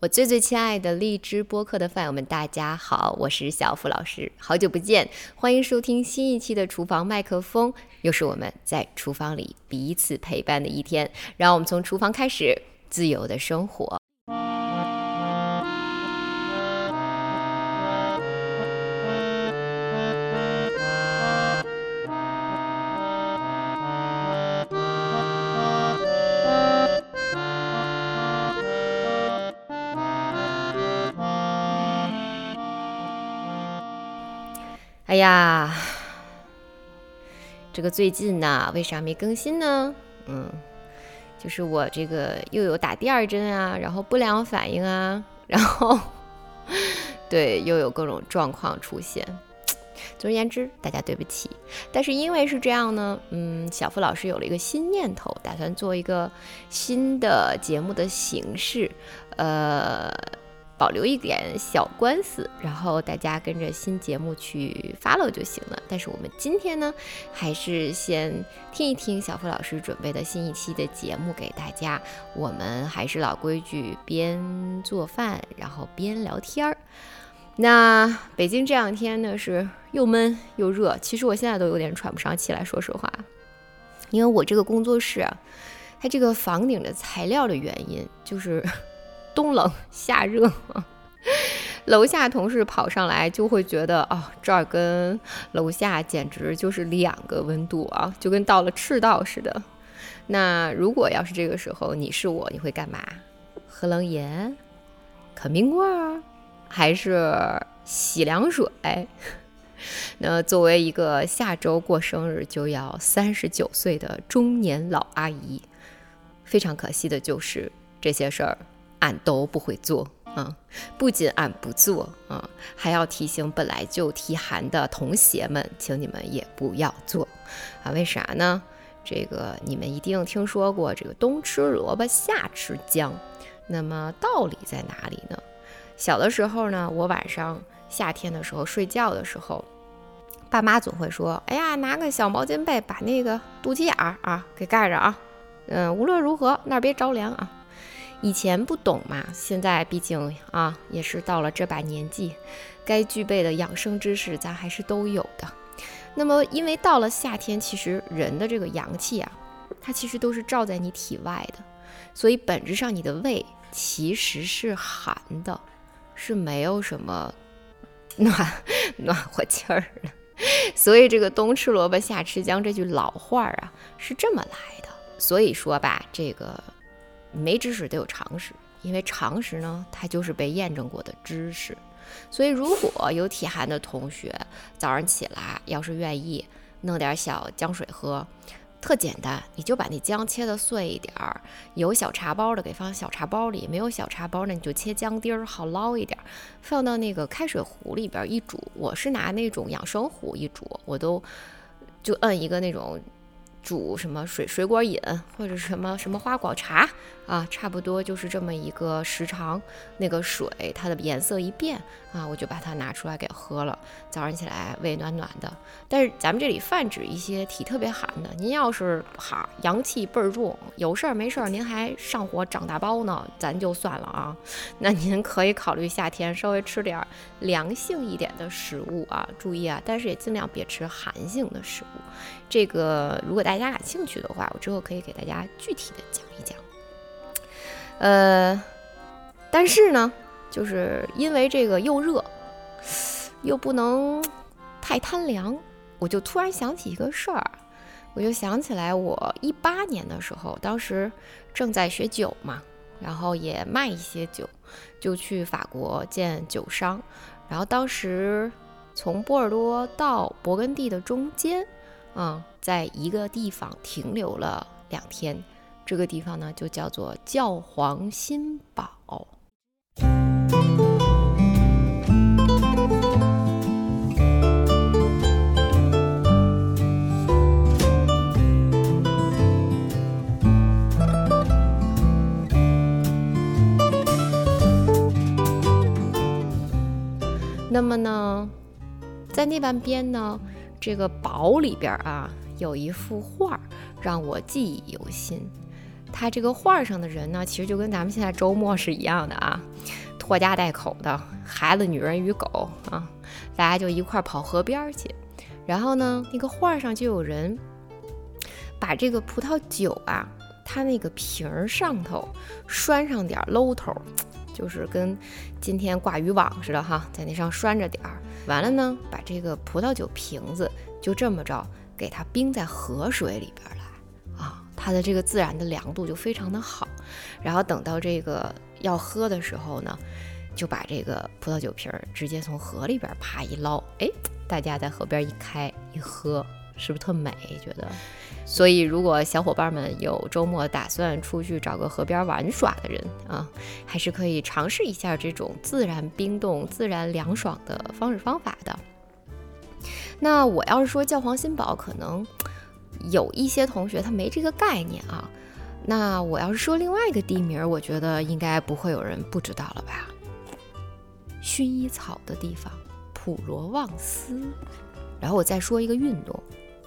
我最最亲爱的荔枝播客的饭友们，大家好，我是小付老师，好久不见，欢迎收听新一期的厨房麦克风，又是我们在厨房里彼此陪伴的一天，让我们从厨房开始，自由的生活。哎呀，这个最近呢，为啥没更新呢？嗯，就是我这个又有打第二针啊，然后不良反应啊，然后对又有各种状况出现。总而言之，大家对不起。但是因为是这样呢，嗯，小付老师有了一个新念头，打算做一个新的节目的形式，呃。保留一点小官司，然后大家跟着新节目去 follow 就行了。但是我们今天呢，还是先听一听小付老师准备的新一期的节目给大家。我们还是老规矩，边做饭然后边聊天儿。那北京这两天呢是又闷又热，其实我现在都有点喘不上气来说实话，因为我这个工作室啊，它这个房顶的材料的原因就是。冬冷夏热，楼下同事跑上来就会觉得哦，这儿跟楼下简直就是两个温度啊，就跟到了赤道似的。那如果要是这个时候你是我，你会干嘛？喝冷饮、啃冰棍儿，还是洗凉水？那作为一个下周过生日就要三十九岁的中年老阿姨，非常可惜的就是这些事儿。俺都不会做啊！不仅俺不做啊，还要提醒本来就体寒的童鞋们，请你们也不要做啊！为啥呢？这个你们一定听说过，这个冬吃萝卜夏吃姜。那么道理在哪里呢？小的时候呢，我晚上夏天的时候睡觉的时候，爸妈总会说：“哎呀，拿个小毛巾被把那个肚脐眼儿啊给盖着啊，嗯，无论如何那儿别着凉啊。”以前不懂嘛，现在毕竟啊，也是到了这把年纪，该具备的养生知识咱还是都有的。那么，因为到了夏天，其实人的这个阳气啊，它其实都是罩在你体外的，所以本质上你的胃其实是寒的，是没有什么暖 暖和气儿的。所以这个冬吃萝卜夏吃姜这句老话啊，是这么来的。所以说吧，这个。没知识得有常识，因为常识呢，它就是被验证过的知识。所以，如果有体寒的同学，早上起来要是愿意弄点小姜水喝，特简单，你就把那姜切的碎一点儿，有小茶包的给放小茶包里，没有小茶包那，你就切姜丁儿，好捞一点，放到那个开水壶里边一煮。我是拿那种养生壶一煮，我都就摁一个那种。煮什么水水果饮或者什么什么花果茶啊，差不多就是这么一个时长。那个水它的颜色一变啊，我就把它拿出来给喝了。早上起来胃暖暖的。但是咱们这里泛指一些体特别寒的，您要是哈阳气倍儿重，有事儿没事儿您还上火长大包呢，咱就算了啊。那您可以考虑夏天稍微吃点凉性一点的食物啊，注意啊，但是也尽量别吃寒性的食物。这个如果大家感兴趣的话，我之后可以给大家具体的讲一讲。呃，但是呢，就是因为这个又热，又不能太贪凉，我就突然想起一个事儿，我就想起来我一八年的时候，当时正在学酒嘛，然后也卖一些酒，就去法国见酒商，然后当时从波尔多到勃艮第的中间。嗯在一个地方停留了两天这个地方呢就叫做教皇新堡。那么呢在那半边呢这个堡里边啊，有一幅画让我记忆犹新。他这个画上的人呢，其实就跟咱们现在周末是一样的啊，拖家带口的孩子、女人与狗啊，大家就一块跑河边去。然后呢，那个画上就有人把这个葡萄酒啊，它那个瓶儿上头拴上点搂头，就是跟今天挂渔网似的哈，在那上拴着点儿。完了呢，把这个葡萄酒瓶子就这么着给它冰在河水里边来啊，它的这个自然的凉度就非常的好。然后等到这个要喝的时候呢，就把这个葡萄酒瓶儿直接从河里边啪一捞，哎。大家在河边一开一喝，是不是特美？觉得，所以如果小伙伴们有周末打算出去找个河边玩耍的人啊，还是可以尝试一下这种自然冰冻、自然凉爽的方式方法的。那我要是说教皇新堡，可能有一些同学他没这个概念啊。那我要是说另外一个地名，我觉得应该不会有人不知道了吧？薰衣草的地方。普罗旺斯，然后我再说一个运动，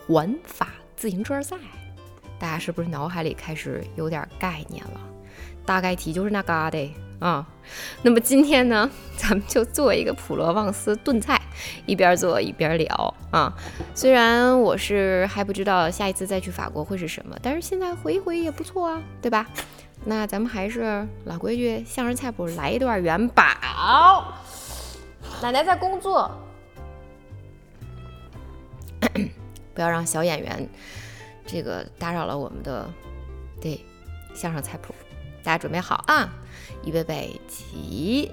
环法自行车赛，大家是不是脑海里开始有点概念了？大概题就是那嘎的啊。那么今天呢，咱们就做一个普罗旺斯炖菜，一边做一边聊啊。虽然我是还不知道下一次再去法国会是什么，但是现在回一回也不错啊，对吧？那咱们还是老规矩，相声菜谱来一段元宝。奶奶在工作，不要让小演员这个打扰了我们的对相声菜谱。大家准备好啊！预备备起！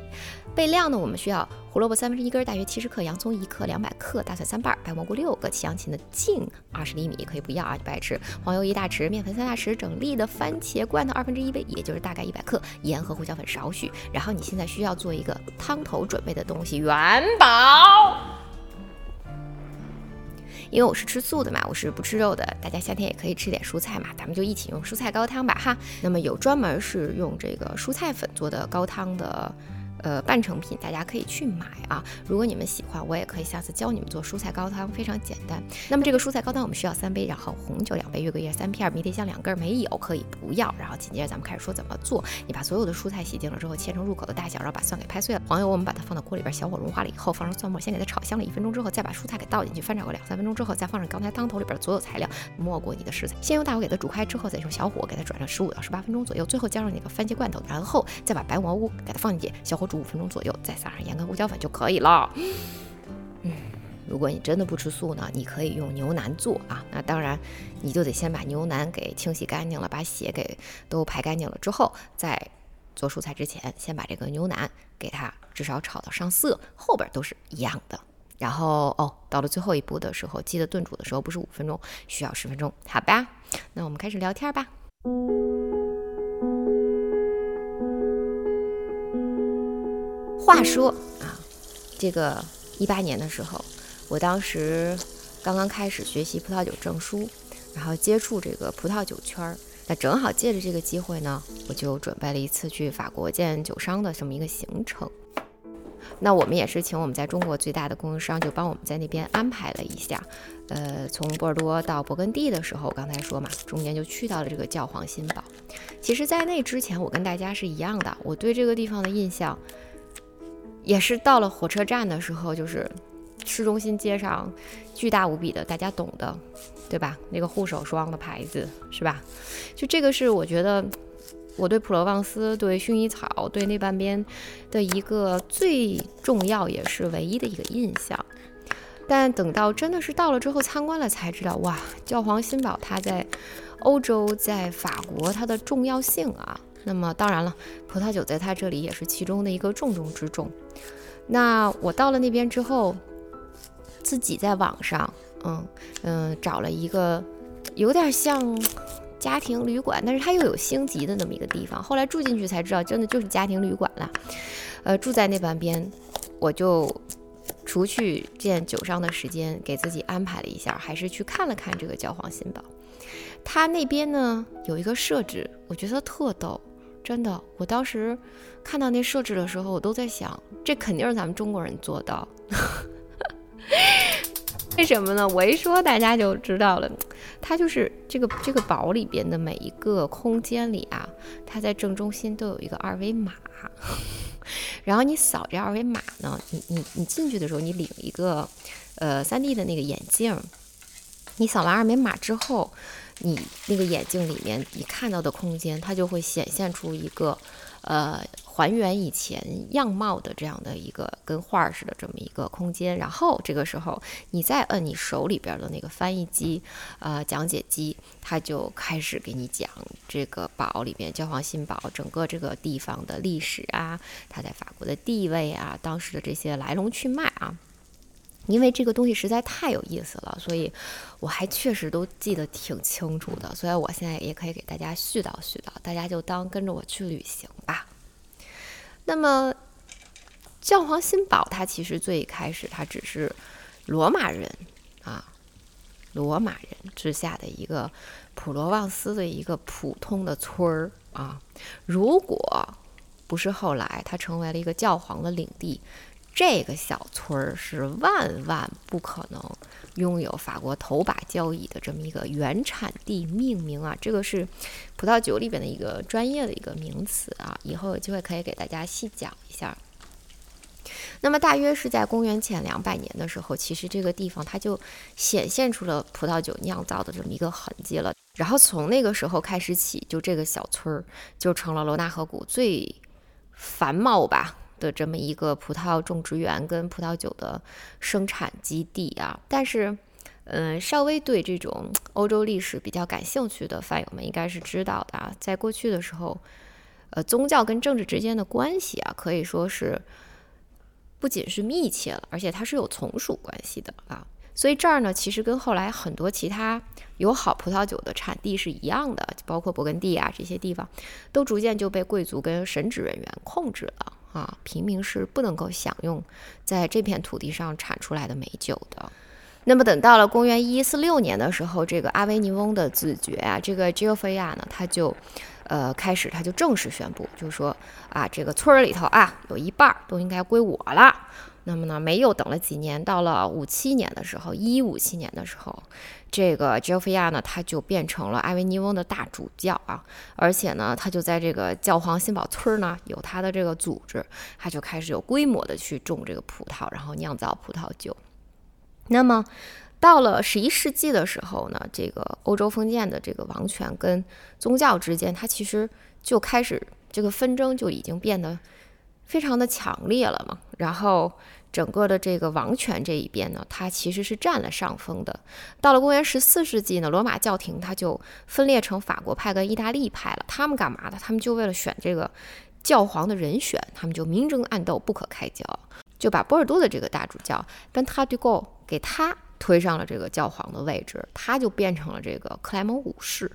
备料呢？我们需要胡萝卜三分之一根，大约七十克；洋葱一克，两百克；大蒜三瓣；白蘑菇六个；西洋芹的茎二十厘米，可以不要啊，不爱吃。黄油一大匙，面粉三大匙，整粒的番茄罐头二分之一杯，也就是大概一百克；盐和胡椒粉少许。然后你现在需要做一个汤头准备的东西，元宝。因为我是吃素的嘛，我是不吃肉的。大家夏天也可以吃点蔬菜嘛，咱们就一起用蔬菜高汤吧哈。那么有专门是用这个蔬菜粉做的高汤的。呃，半成品大家可以去买啊。如果你们喜欢，我也可以下次教你们做蔬菜高汤，非常简单。那么这个蔬菜高汤我们需要三杯，然后红酒两杯，月桂叶三片，迷迭香两根，没有可以不要。然后紧接着咱们开始说怎么做。你把所有的蔬菜洗净了之后，切成入口的大小，然后把蒜给拍碎了。黄油我们把它放到锅里边，小火融化了以后，放上蒜末，先给它炒香了一分钟之后，再把蔬菜给倒进去，翻炒个两三分钟之后，再放上刚才汤头里边的所有材料，没过你的食材。先用大火给它煮开之后，再用小火给它转上十五到十八分钟左右，最后加上那个番茄罐头，然后再把白蘑菇给它放进去，小火煮五分钟左右。再撒上盐跟胡椒粉就可以了。嗯，如果你真的不吃素呢，你可以用牛腩做啊。那当然，你就得先把牛腩给清洗干净了，把血给都排干净了之后，在做蔬菜之前，先把这个牛腩给它至少炒到上色，后边都是一样的。然后哦，到了最后一步的时候，记得炖煮的时候不是五分钟，需要十分钟，好吧？那我们开始聊天吧。话说啊，这个一八年的时候，我当时刚刚开始学习葡萄酒证书，然后接触这个葡萄酒圈儿。那正好借着这个机会呢，我就准备了一次去法国见酒商的这么一个行程。那我们也是请我们在中国最大的供应商，就帮我们在那边安排了一下。呃，从波尔多到勃艮第的时候，我刚才说嘛，中间就去到了这个教皇新堡。其实，在那之前，我跟大家是一样的，我对这个地方的印象。也是到了火车站的时候，就是市中心街上巨大无比的，大家懂的，对吧？那个护手霜的牌子是吧？就这个是我觉得我对普罗旺斯、对薰衣草、对那半边的一个最重要也是唯一的一个印象。但等到真的是到了之后参观了，才知道哇，教皇新堡它在欧洲、在法国它的重要性啊。那么当然了，葡萄酒在它这里也是其中的一个重中之重。那我到了那边之后，自己在网上，嗯嗯，找了一个有点像家庭旅馆，但是它又有星级的那么一个地方。后来住进去才知道，真的就是家庭旅馆了。呃，住在那半边，我就除去见酒商的时间，给自己安排了一下，还是去看了看这个教皇新堡。它那边呢有一个设置，我觉得特逗。真的，我当时看到那设置的时候，我都在想，这肯定是咱们中国人做到。为什么呢？我一说大家就知道了，它就是这个这个堡里边的每一个空间里啊，它在正中心都有一个二维码，然后你扫这二维码呢，你你你进去的时候，你领一个呃三 D 的那个眼镜，你扫完二维码之后，你那个眼镜里面你看到的空间，它就会显现出一个呃。还原以前样貌的这样的一个跟画儿似的这么一个空间，然后这个时候你再摁你手里边的那个翻译机，呃，讲解机，它就开始给你讲这个堡里边教皇新堡整个这个地方的历史啊，它在法国的地位啊，当时的这些来龙去脉啊。因为这个东西实在太有意思了，所以我还确实都记得挺清楚的，所以我现在也可以给大家絮叨絮叨，大家就当跟着我去旅行吧。那么，教皇新堡它其实最开始它只是罗马人啊，罗马人之下的一个普罗旺斯的一个普通的村儿啊。如果不是后来它成为了一个教皇的领地，这个小村儿是万万不可能拥有法国头把交椅的这么一个原产地命名啊！这个是葡萄酒里边的一个专业的一个名词啊，以后有机会可以给大家细讲一下。那么大约是在公元前两百年的时候，其实这个地方它就显现出了葡萄酒酿造的这么一个痕迹了。然后从那个时候开始起，就这个小村儿就成了罗纳河谷最繁茂吧。的这么一个葡萄种植园跟葡萄酒的生产基地啊，但是，嗯，稍微对这种欧洲历史比较感兴趣的饭友们应该是知道的啊，在过去的时候，呃，宗教跟政治之间的关系啊，可以说是不仅是密切了，而且它是有从属关系的啊。所以这儿呢，其实跟后来很多其他有好葡萄酒的产地是一样的，包括勃艮第啊这些地方，都逐渐就被贵族跟神职人员控制了。啊，平民是不能够享用在这片土地上产出来的美酒的。那么，等到了公元一四六年的时候，这个阿维尼翁的自觉啊，这个吉奥菲亚呢，他就呃开始，他就正式宣布，就说啊，这个村儿里头啊，有一半都应该归我了。那么呢，没有等了几年，到了五七年的时候，一五七年的时候。这个吉奥菲亚呢，他就变成了阿维尼翁的大主教啊，而且呢，他就在这个教皇新堡村呢，有他的这个组织，他就开始有规模的去种这个葡萄，然后酿造葡萄酒。那么，到了十一世纪的时候呢，这个欧洲封建的这个王权跟宗教之间，它其实就开始这个纷争就已经变得非常的强烈了嘛，然后。整个的这个王权这一边呢，它其实是占了上风的。到了公元十四世纪呢，罗马教廷它就分裂成法国派跟意大利派了。他们干嘛的？他们就为了选这个教皇的人选，他们就明争暗斗，不可开交，就把波尔多的这个大主教跟他对勾给他推上了这个教皇的位置，他就变成了这个克莱蒙五世。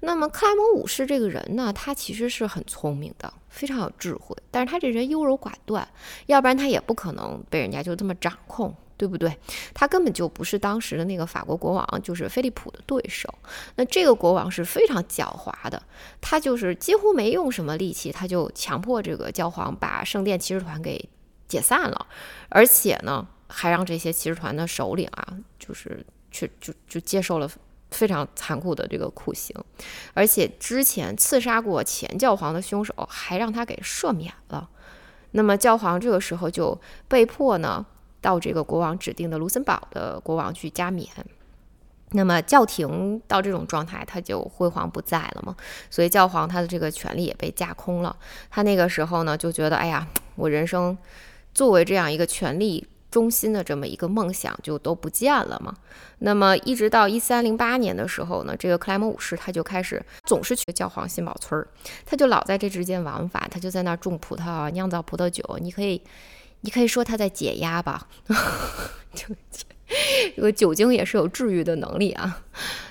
那么克莱蒙五世这个人呢，他其实是很聪明的，非常有智慧，但是他这人优柔寡断，要不然他也不可能被人家就这么掌控，对不对？他根本就不是当时的那个法国国王，就是菲利普的对手。那这个国王是非常狡猾的，他就是几乎没用什么力气，他就强迫这个教皇把圣殿骑士团给解散了，而且呢，还让这些骑士团的首领啊，就是去就就接受了。非常残酷的这个酷刑，而且之前刺杀过前教皇的凶手还让他给赦免了。那么教皇这个时候就被迫呢到这个国王指定的卢森堡的国王去加冕。那么教廷到这种状态，他就辉煌不在了嘛，所以教皇他的这个权力也被架空了。他那个时候呢就觉得，哎呀，我人生作为这样一个权力。中心的这么一个梦想就都不见了嘛。那么一直到一三零八年的时候呢，这个克莱蒙五世他就开始总是去教皇新堡村儿，他就老在这之间往返，他就在那儿种葡萄啊，酿造葡萄酒。你可以，你可以说他在解压吧。就这个酒精也是有治愈的能力啊。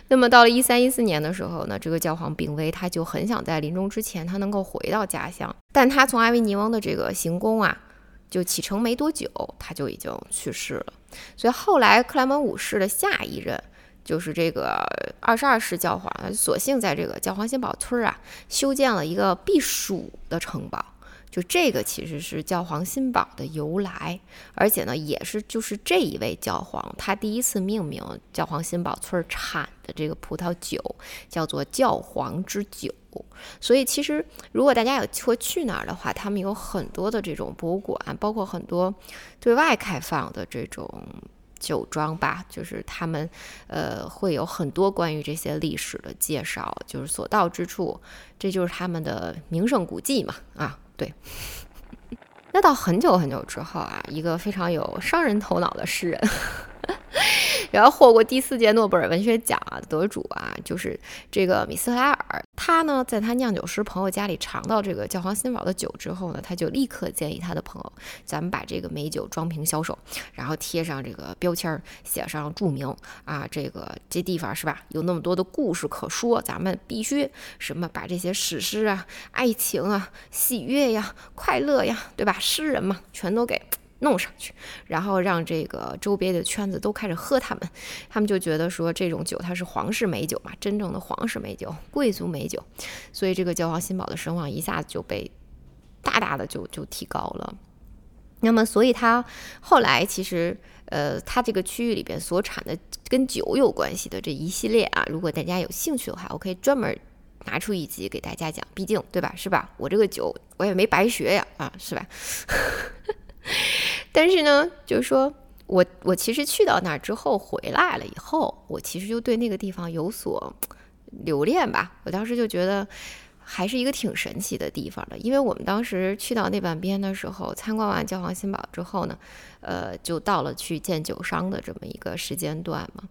那么到了一三一四年的时候呢，这个教皇病危，他就很想在临终之前他能够回到家乡，但他从阿维尼翁的这个行宫啊。就启程没多久，他就已经去世了。所以后来克莱门五世的下一任就是这个二十二世教皇，索性在这个教皇新堡村啊修建了一个避暑的城堡。就这个其实是教皇新堡的由来，而且呢，也是就是这一位教皇他第一次命名教皇新堡村产的这个葡萄酒叫做教皇之酒。所以其实如果大家有机会去那儿的话，他们有很多的这种博物馆，包括很多对外开放的这种酒庄吧，就是他们呃会有很多关于这些历史的介绍，就是所到之处，这就是他们的名胜古迹嘛啊。对，那到很久很久之后啊，一个非常有商人头脑的诗人。然后获过第四届诺贝尔文学奖啊得主啊，就是这个米斯特拉尔。他呢，在他酿酒师朋友家里尝到这个教皇新堡的酒之后呢，他就立刻建议他的朋友，咱们把这个美酒装瓶销售，然后贴上这个标签，写上注明啊，这个这地方是吧，有那么多的故事可说，咱们必须什么把这些史诗啊、爱情啊、喜悦呀、快乐呀，对吧？诗人嘛，全都给。弄上去，然后让这个周边的圈子都开始喝他们，他们就觉得说这种酒它是皇室美酒嘛，真正的皇室美酒、贵族美酒，所以这个教皇新堡的声望一下子就被大大的就就提高了。那么，所以它后来其实，呃，它这个区域里边所产的跟酒有关系的这一系列啊，如果大家有兴趣的话，我可以专门拿出一集给大家讲，毕竟对吧？是吧？我这个酒我也没白学呀，啊，是吧？但是呢，就是说我我其实去到那儿之后回来了以后，我其实就对那个地方有所留恋吧。我当时就觉得还是一个挺神奇的地方的，因为我们当时去到那半边的时候，参观完教皇新堡之后呢，呃，就到了去见酒商的这么一个时间段嘛。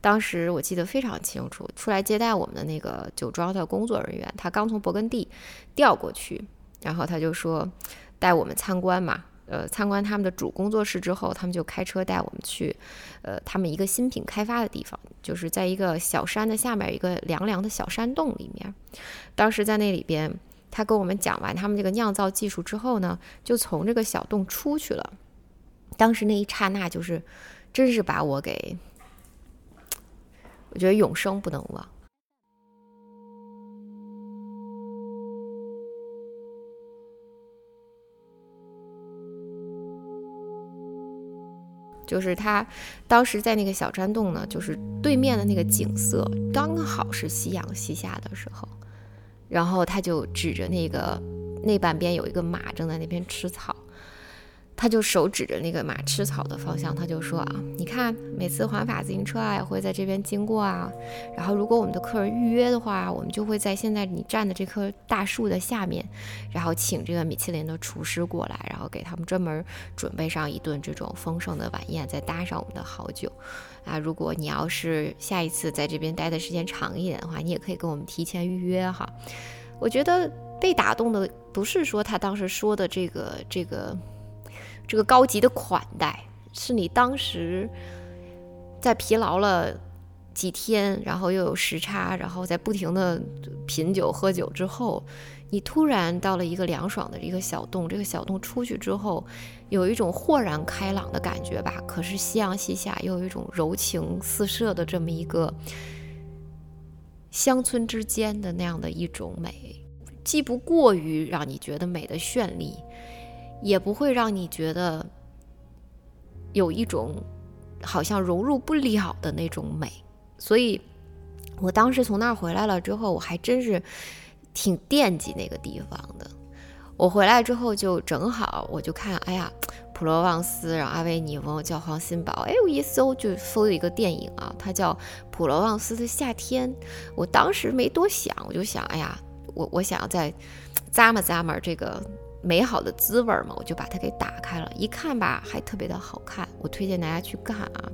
当时我记得非常清楚，出来接待我们的那个酒庄的工作人员，他刚从勃艮第调过去，然后他就说带我们参观嘛。呃，参观他们的主工作室之后，他们就开车带我们去，呃，他们一个新品开发的地方，就是在一个小山的下面一个凉凉的小山洞里面。当时在那里边，他跟我们讲完他们这个酿造技术之后呢，就从这个小洞出去了。当时那一刹那，就是真是把我给，我觉得永生不能忘。就是他当时在那个小山洞呢，就是对面的那个景色刚好是夕阳西下的时候，然后他就指着那个那半边有一个马正在那边吃草。他就手指着那个马吃草的方向，他就说啊，你看每次环法自行车啊也会在这边经过啊，然后如果我们的客人预约的话，我们就会在现在你站的这棵大树的下面，然后请这个米其林的厨师过来，然后给他们专门准备上一顿这种丰盛的晚宴，再搭上我们的好酒啊。如果你要是下一次在这边待的时间长一点的话，你也可以跟我们提前预约哈。我觉得被打动的不是说他当时说的这个这个。这个高级的款待，是你当时在疲劳了几天，然后又有时差，然后在不停的品酒喝酒之后，你突然到了一个凉爽的一个小洞。这个小洞出去之后，有一种豁然开朗的感觉吧。可是夕阳西下，又有一种柔情四射的这么一个乡村之间的那样的一种美，既不过于让你觉得美的绚丽。也不会让你觉得有一种好像融入不了的那种美，所以我当时从那儿回来了之后，我还真是挺惦记那个地方的。我回来之后就正好，我就看，哎呀，普罗旺斯，然后阿维尼翁、教皇新堡，哎，我一搜就搜了一个电影啊，它叫《普罗旺斯的夏天》。我当时没多想，我就想，哎呀，我我想要再咂摸咂摸这个。美好的滋味嘛，我就把它给打开了，一看吧，还特别的好看。我推荐大家去看啊。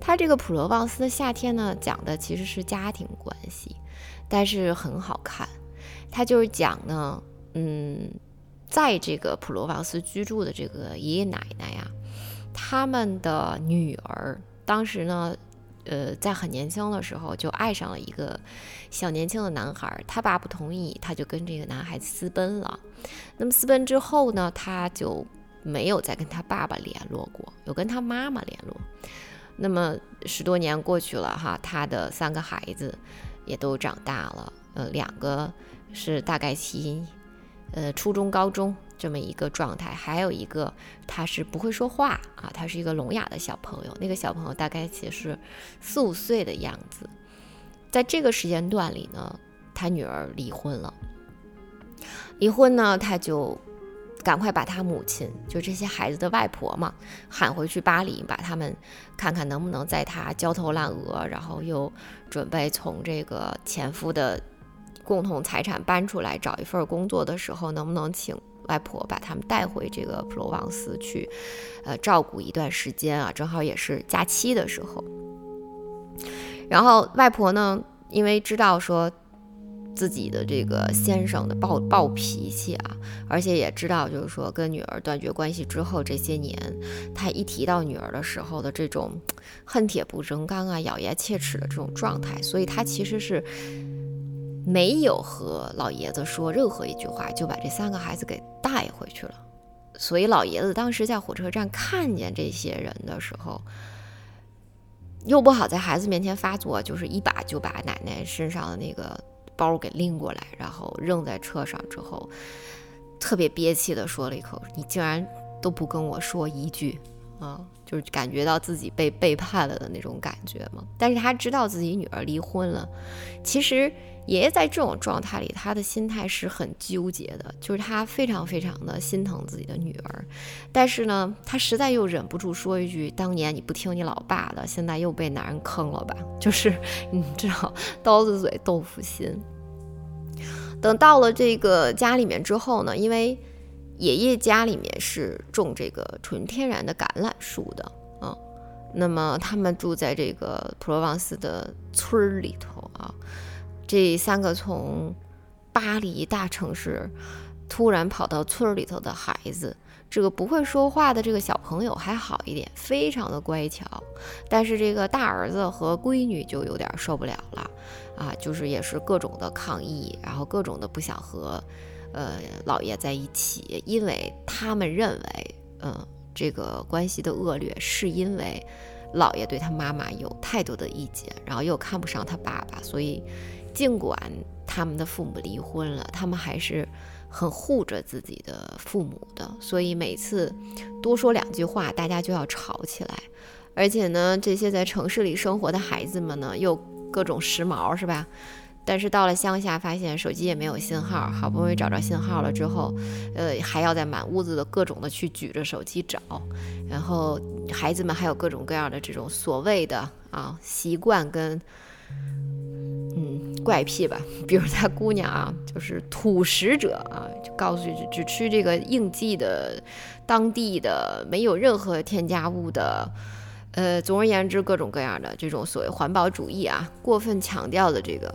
它这个普罗旺斯的夏天呢，讲的其实是家庭关系，但是很好看。它就是讲呢，嗯，在这个普罗旺斯居住的这个爷爷奶奶呀，他们的女儿当时呢。呃，在很年轻的时候就爱上了一个小年轻的男孩，他爸不同意，他就跟这个男孩子私奔了。那么私奔之后呢，他就没有再跟他爸爸联络过，有跟他妈妈联络。那么十多年过去了哈，他的三个孩子也都长大了，呃，两个是大概其呃初中、高中这么一个状态，还有一个他是不会说话啊，他是一个聋哑的小朋友，那个小朋友大概其实四五岁的样子。在这个时间段里呢，他女儿离婚了，离婚呢，他就。赶快把他母亲，就这些孩子的外婆嘛，喊回去巴黎，把他们看看能不能在他焦头烂额，然后又准备从这个前夫的共同财产搬出来找一份工作的时候，能不能请外婆把他们带回这个普罗旺斯去，呃，照顾一段时间啊？正好也是假期的时候。然后外婆呢，因为知道说。自己的这个先生的暴暴脾气啊，而且也知道，就是说跟女儿断绝关系之后这些年，他一提到女儿的时候的这种恨铁不成钢啊、咬牙切齿的这种状态，所以他其实是没有和老爷子说任何一句话，就把这三个孩子给带回去了。所以老爷子当时在火车站看见这些人的时候，又不好在孩子面前发作，就是一把就把奶奶身上的那个。包给拎过来，然后扔在车上之后，特别憋气的说了一口：“你竟然都不跟我说一句啊！”就是感觉到自己被背叛了的那种感觉嘛。但是他知道自己女儿离婚了，其实爷爷在这种状态里，他的心态是很纠结的，就是他非常非常的心疼自己的女儿，但是呢，他实在又忍不住说一句：“当年你不听你老爸的，现在又被男人坑了吧？”就是你知道，刀子嘴豆腐心。等到了这个家里面之后呢，因为爷爷家里面是种这个纯天然的橄榄树的啊，那么他们住在这个普罗旺斯的村儿里头啊，这三个从巴黎大城市突然跑到村儿里头的孩子。这个不会说话的这个小朋友还好一点，非常的乖巧，但是这个大儿子和闺女就有点受不了了，啊，就是也是各种的抗议，然后各种的不想和，呃，老爷在一起，因为他们认为，嗯，这个关系的恶劣是因为老爷对他妈妈有太多的意见，然后又看不上他爸爸，所以尽管他们的父母离婚了，他们还是。很护着自己的父母的，所以每次多说两句话，大家就要吵起来。而且呢，这些在城市里生活的孩子们呢，又各种时髦，是吧？但是到了乡下，发现手机也没有信号，好不容易找着信号了之后，呃，还要在满屋子的各种的去举着手机找。然后孩子们还有各种各样的这种所谓的啊习惯跟。怪癖吧，比如他姑娘啊，就是土食者啊，就告诉只只吃这个应季的、当地的，没有任何添加物的。呃，总而言之，各种各样的这种所谓环保主义啊，过分强调的这个，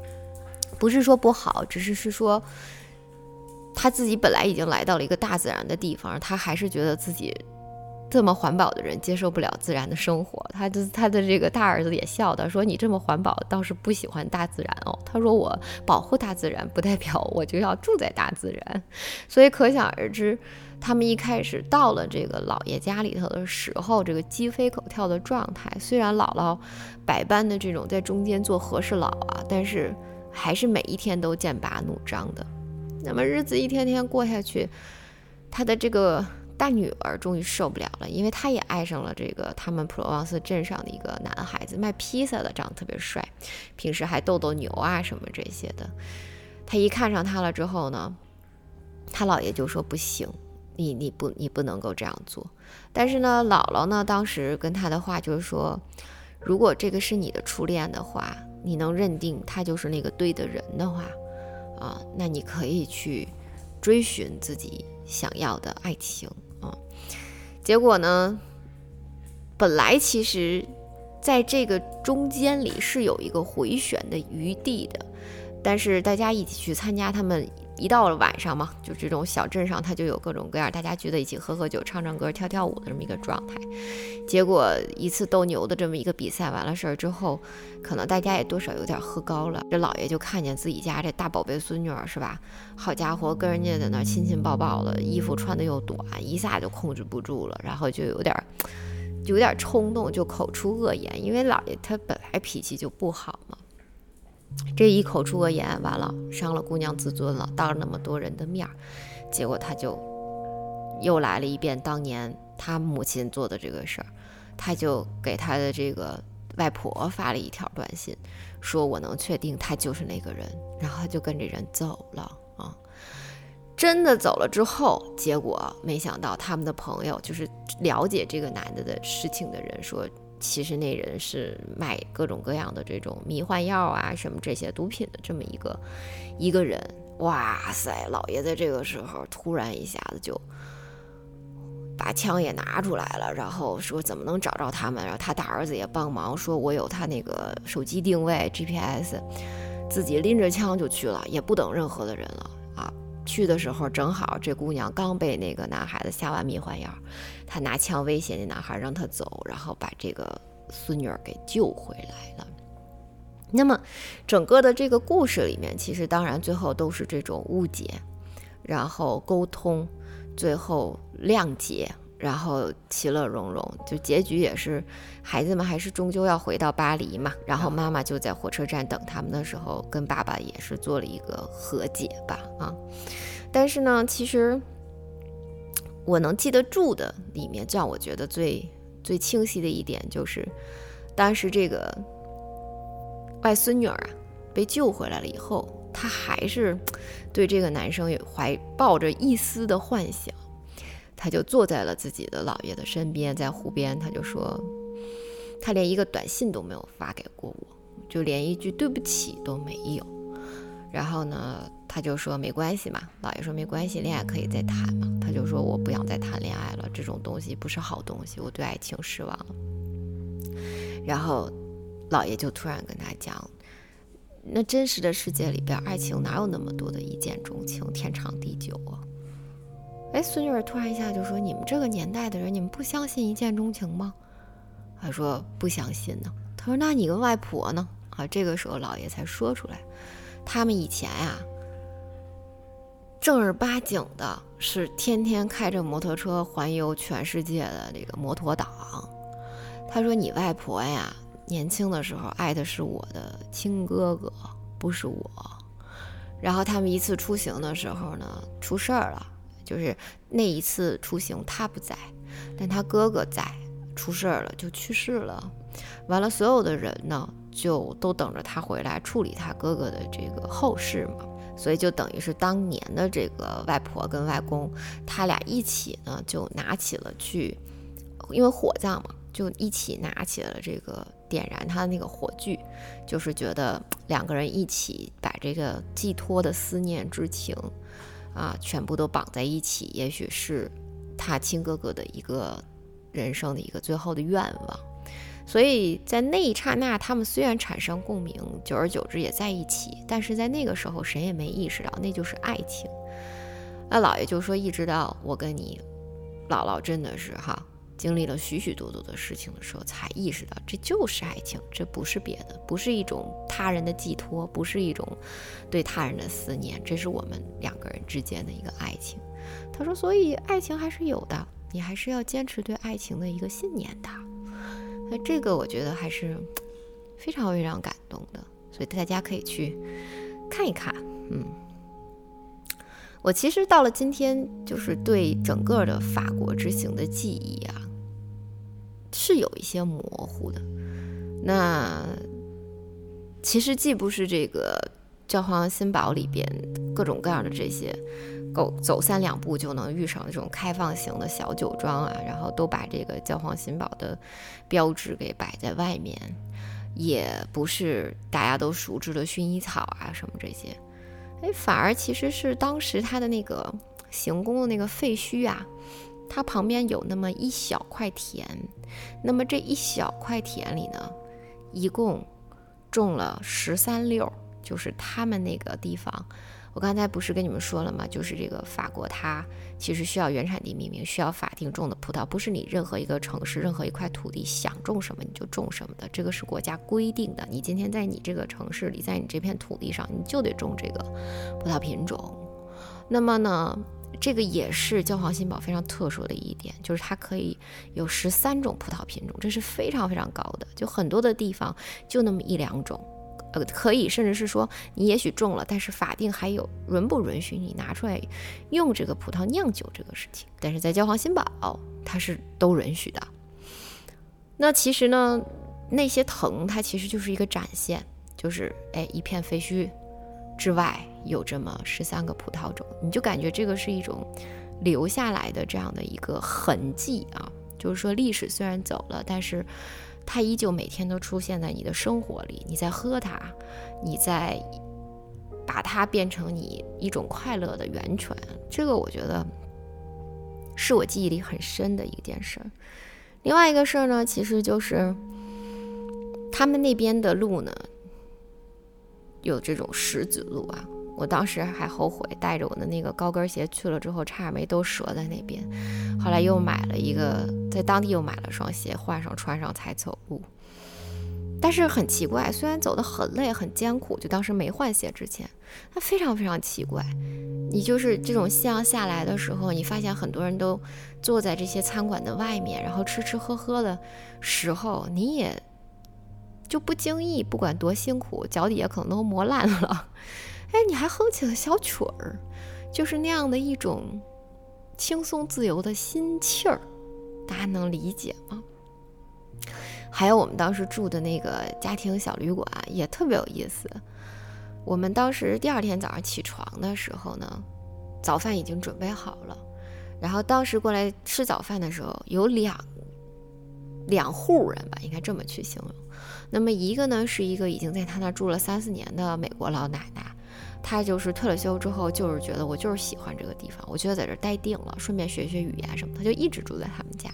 不是说不好，只是是说他自己本来已经来到了一个大自然的地方，他还是觉得自己。这么环保的人接受不了自然的生活，他的他的这个大儿子也笑的说：“你这么环保，倒是不喜欢大自然哦。”他说：“我保护大自然，不代表我就要住在大自然。”所以可想而知，他们一开始到了这个老爷家里头的时候，这个鸡飞狗跳的状态，虽然姥姥百般的这种在中间做和事佬啊，但是还是每一天都剑拔弩张的。那么日子一天天过下去，他的这个。大女儿终于受不了了，因为她也爱上了这个他们普罗旺斯镇上的一个男孩子，卖披萨的，长得特别帅，平时还逗逗牛啊什么这些的。她一看上他了之后呢，他姥爷就说不行，你你不你不能够这样做。但是呢，姥姥呢当时跟他的话就是说，如果这个是你的初恋的话，你能认定他就是那个对的人的话，啊，那你可以去追寻自己想要的爱情啊。结果呢？本来其实，在这个中间里是有一个回旋的余地的，但是大家一起去参加他们。一到了晚上嘛，就这种小镇上，它就有各种各样大家聚在一起喝喝酒、唱唱歌、跳跳舞的这么一个状态。结果一次斗牛的这么一个比赛完了事儿之后，可能大家也多少有点喝高了。这老爷就看见自己家这大宝贝孙女儿是吧？好家伙，跟人家在那亲亲抱抱的，衣服穿的又短，一下就控制不住了，然后就有点有点冲动，就口出恶言。因为老爷他本来脾气就不好嘛，这一口出恶言，完了伤了姑娘自尊了，当着那么多人的面儿，结果他就又来了一遍当年他母亲做的这个事儿，他就给他的这个外婆发了一条短信，说我能确定他就是那个人，然后他就跟这人走了啊。真的走了之后，结果没想到他们的朋友，就是了解这个男的的事情的人说，其实那人是卖各种各样的这种迷幻药啊，什么这些毒品的这么一个一个人。哇塞，老爷子这个时候突然一下子就把枪也拿出来了，然后说怎么能找着他们？然后他大儿子也帮忙，说我有他那个手机定位 GPS，自己拎着枪就去了，也不等任何的人了。去的时候正好这姑娘刚被那个男孩子下完迷幻药，他拿枪威胁那男孩让他走，然后把这个孙女儿给救回来了。那么整个的这个故事里面，其实当然最后都是这种误解，然后沟通，最后谅解。然后其乐融融，就结局也是，孩子们还是终究要回到巴黎嘛。然后妈妈就在火车站等他们的时候，跟爸爸也是做了一个和解吧。啊，但是呢，其实我能记得住的里面，让我觉得最最清晰的一点就是，当时这个外孙女儿啊被救回来了以后，她还是对这个男生也怀抱着一丝的幻想。他就坐在了自己的姥爷的身边，在湖边，他就说，他连一个短信都没有发给过我，就连一句对不起都没有。然后呢，他就说没关系嘛，姥爷说没关系，恋爱可以再谈嘛。他就说我不想再谈恋爱了，这种东西不是好东西，我对爱情失望了。然后，姥爷就突然跟他讲，那真实的世界里边，爱情哪有那么多的一见钟情、天长地久啊？哎，孙女儿突然一下就说：“你们这个年代的人，你们不相信一见钟情吗？”他说：“不相信呢。”他说：“那你跟外婆呢？”啊，这个时候老爷才说出来，他们以前呀，正儿八经的是天天开着摩托车环游全世界的这个摩托党。他说：“你外婆呀，年轻的时候爱的是我的亲哥哥，不是我。然后他们一次出行的时候呢，出事儿了。”就是那一次出行，他不在，但他哥哥在，出事儿了就去世了。完了，所有的人呢，就都等着他回来处理他哥哥的这个后事嘛。所以就等于是当年的这个外婆跟外公，他俩一起呢，就拿起了去，因为火葬嘛，就一起拿起了这个点燃他的那个火炬，就是觉得两个人一起把这个寄托的思念之情。啊，全部都绑在一起，也许是他亲哥哥的一个人生的一个最后的愿望。所以在那一刹那，他们虽然产生共鸣，久而久之也在一起，但是在那个时候，谁也没意识到那就是爱情。那姥爷就说：“一直到我跟你姥姥真的是哈。”经历了许许多多的事情的时候，才意识到这就是爱情，这不是别的，不是一种他人的寄托，不是一种对他人的思念，这是我们两个人之间的一个爱情。他说：“所以爱情还是有的，你还是要坚持对爱情的一个信念的。”那这个我觉得还是非常非常感动的，所以大家可以去看一看。嗯，我其实到了今天，就是对整个的法国之行的记忆啊。是有一些模糊的，那其实既不是这个教皇新堡里边各种各样的这些，走走三两步就能遇上这种开放型的小酒庄啊，然后都把这个教皇新堡的标志给摆在外面，也不是大家都熟知的薰衣草啊什么这些，哎，反而其实是当时他的那个行宫的那个废墟啊。它旁边有那么一小块田，那么这一小块田里呢，一共种了十三溜，就是他们那个地方。我刚才不是跟你们说了吗？就是这个法国，它其实需要原产地命名，需要法定种的葡萄，不是你任何一个城市、任何一块土地想种什么你就种什么的，这个是国家规定的。你今天在你这个城市里，在你这片土地上，你就得种这个葡萄品种。那么呢？这个也是焦黄新堡非常特殊的一点，就是它可以有十三种葡萄品种，这是非常非常高的。就很多的地方就那么一两种，呃，可以甚至是说你也许种了，但是法定还有允不允许你拿出来用这个葡萄酿酒这个事情。但是在焦黄新堡，它是都允许的。那其实呢，那些藤它其实就是一个展现，就是哎一片废墟之外。有这么十三个葡萄种，你就感觉这个是一种留下来的这样的一个痕迹啊，就是说历史虽然走了，但是它依旧每天都出现在你的生活里，你在喝它，你在把它变成你一种快乐的源泉，这个我觉得是我记忆里很深的一件事儿。另外一个事儿呢，其实就是他们那边的路呢，有这种石子路啊。我当时还后悔带着我的那个高跟鞋去了之后，差点没都折在那边。后来又买了一个，在当地又买了双鞋，换上穿上才走路。但是很奇怪，虽然走得很累很艰苦，就当时没换鞋之前，它非常非常奇怪。你就是这种夕阳下来的时候，你发现很多人都坐在这些餐馆的外面，然后吃吃喝喝的时候，你也就不经意，不管多辛苦，脚底下可能都磨烂了。哎，你还哼起了小曲儿，就是那样的一种轻松自由的心气儿，大家能理解吗？还有我们当时住的那个家庭小旅馆也特别有意思。我们当时第二天早上起床的时候呢，早饭已经准备好了，然后当时过来吃早饭的时候有两两户人吧，应该这么去形容。那么一个呢是一个已经在他那住了三四年的美国老奶奶。他就是退了休之后，就是觉得我就是喜欢这个地方，我觉得在这待定了，顺便学学语言什么，他就一直住在他们家，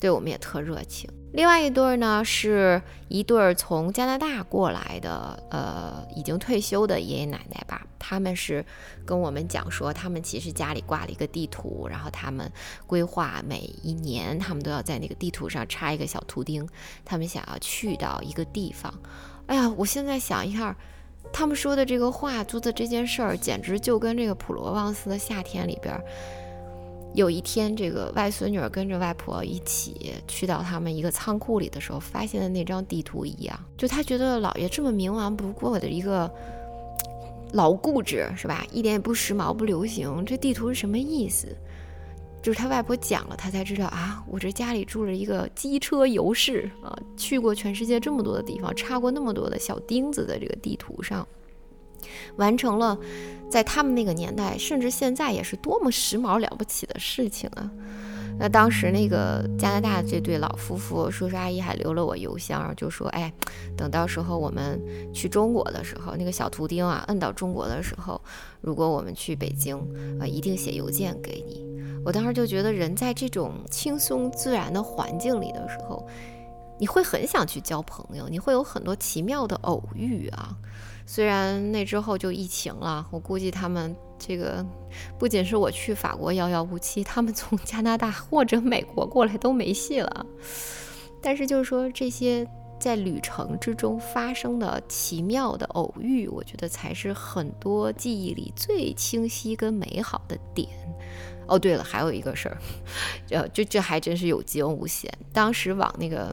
对我们也特热情。另外一对儿呢，是一对儿从加拿大过来的，呃，已经退休的爷爷奶奶吧。他们是跟我们讲说，他们其实家里挂了一个地图，然后他们规划每一年，他们都要在那个地图上插一个小图钉，他们想要去到一个地方。哎呀，我现在想一下。他们说的这个话，做的这件事儿，简直就跟这个普罗旺斯的夏天里边，有一天这个外孙女跟着外婆一起去到他们一个仓库里的时候，发现的那张地图一样。就他觉得姥爷这么冥顽不过的一个老固执，是吧？一点也不时髦不流行，这地图是什么意思？就是他外婆讲了，他才知道啊，我这家里住了一个机车游士啊，去过全世界这么多的地方，插过那么多的小钉子的这个地图上，完成了在他们那个年代，甚至现在也是多么时髦了不起的事情啊！那当时那个加拿大这对老夫妇，叔叔阿姨还留了我邮箱，就说：“哎，等到时候我们去中国的时候，那个小图钉啊，摁到中国的时候，如果我们去北京啊，一定写邮件给你。”我当时就觉得，人在这种轻松自然的环境里的时候，你会很想去交朋友，你会有很多奇妙的偶遇啊。虽然那之后就疫情了，我估计他们这个不仅是我去法国遥遥无期，他们从加拿大或者美国过来都没戏了。但是就是说，这些在旅程之中发生的奇妙的偶遇，我觉得才是很多记忆里最清晰跟美好的点。哦，对了，还有一个事儿，呃，这这还真是有惊无险。当时往那个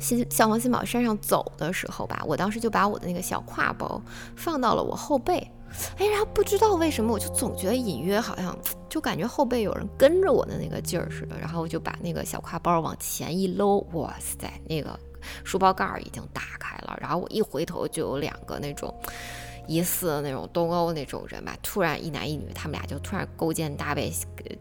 新向黄新宝山上走的时候吧，我当时就把我的那个小挎包放到了我后背，哎，然后不知道为什么，我就总觉得隐约好像就感觉后背有人跟着我的那个劲儿似的，然后我就把那个小挎包往前一搂，哇塞，那个书包盖儿已经打开了，然后我一回头就有两个那种。疑似那种东欧那种人吧，突然一男一女，他们俩就突然勾肩搭背，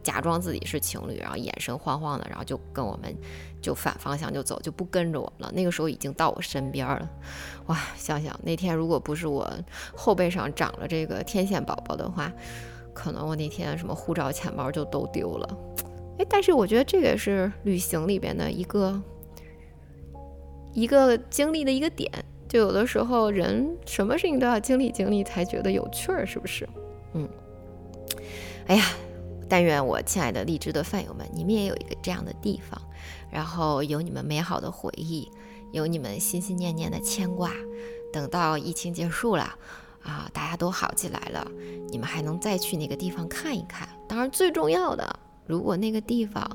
假装自己是情侣，然后眼神晃晃的，然后就跟我们就反方向就走，就不跟着我们了。那个时候已经到我身边了，哇！想想那天如果不是我后背上长了这个天线宝宝的话，可能我那天什么护照、钱包就都丢了。哎，但是我觉得这个是旅行里边的一个一个经历的一个点。就有的时候，人什么事情都要经历经历才觉得有趣儿，是不是？嗯，哎呀，但愿我亲爱的荔枝的饭友们，你们也有一个这样的地方，然后有你们美好的回忆，有你们心心念念的牵挂。等到疫情结束了，啊，大家都好起来了，你们还能再去那个地方看一看。当然，最重要的，如果那个地方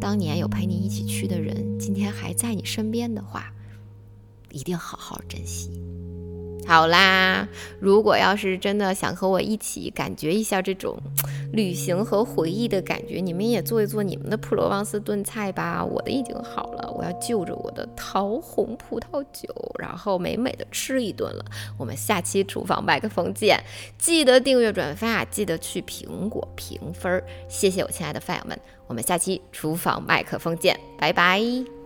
当年有陪你一起去的人，今天还在你身边的话，一定好好珍惜。好啦，如果要是真的想和我一起感觉一下这种 旅行和回忆的感觉，你们也做一做你们的普罗旺斯炖菜吧。我的已经好了，我要就着我的桃红葡萄酒，然后美美的吃一顿了。我们下期厨房麦克风见，记得订阅转发，记得去苹果评分，谢谢我亲爱的饭友们，我们下期厨房麦克风见，拜拜。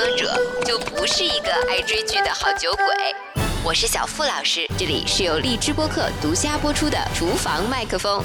歌者就不是一个爱追剧的好酒鬼。我是小付老师，这里是由荔枝播客独家播出的《厨房麦克风》。